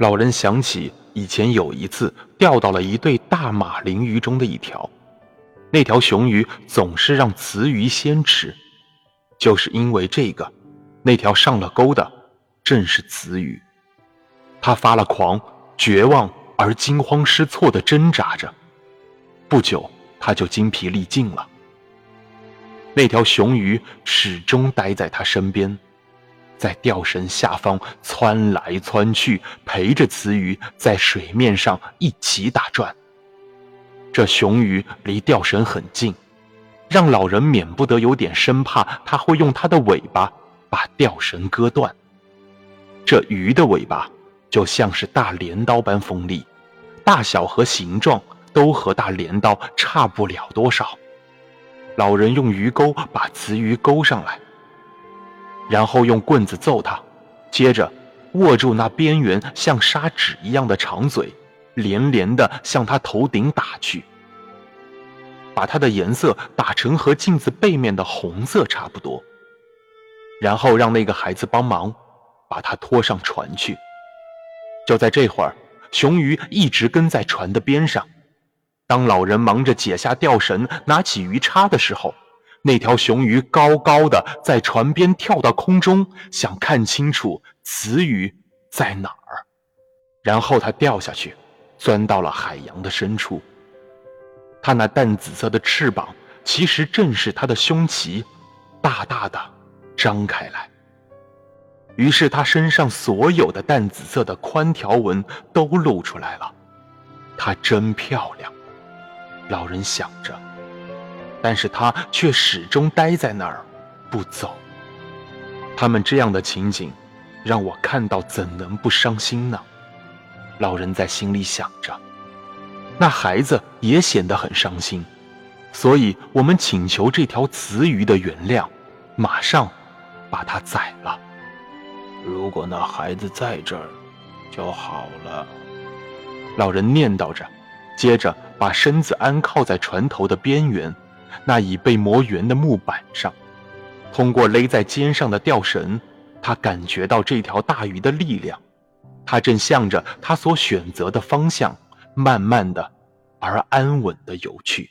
老人想起以前有一次钓到了一对大马林鱼中的一条，那条雄鱼总是让雌鱼先吃，就是因为这个，那条上了钩的正是雌鱼。他发了狂，绝望而惊慌失措地挣扎着，不久他就精疲力尽了。那条雄鱼始终待在他身边。在钓绳下方窜来窜去，陪着雌鱼在水面上一起打转。这雄鱼离钓绳很近，让老人免不得有点生怕它会用它的尾巴把钓绳割断。这鱼的尾巴就像是大镰刀般锋利，大小和形状都和大镰刀差不了多少。老人用鱼钩把雌鱼钩上来。然后用棍子揍他，接着握住那边缘像砂纸一样的长嘴，连连的向他头顶打去，把它的颜色打成和镜子背面的红色差不多。然后让那个孩子帮忙，把他拖上船去。就在这会儿，雄鱼一直跟在船的边上。当老人忙着解下钓绳、拿起鱼叉的时候，那条雄鱼高高的在船边跳到空中，想看清楚雌鱼在哪儿，然后它掉下去，钻到了海洋的深处。它那淡紫色的翅膀，其实正是它的胸鳍，大大的张开来。于是它身上所有的淡紫色的宽条纹都露出来了。它真漂亮，老人想着。但是他却始终待在那儿，不走。他们这样的情景，让我看到怎能不伤心呢？老人在心里想着，那孩子也显得很伤心，所以我们请求这条雌鱼的原谅，马上把它宰了。如果那孩子在这儿，就好了。老人念叨着，接着把身子安靠在船头的边缘。那已被磨圆的木板上，通过勒在肩上的吊绳，他感觉到这条大鱼的力量。它正向着他所选择的方向，慢慢的而安稳的游去。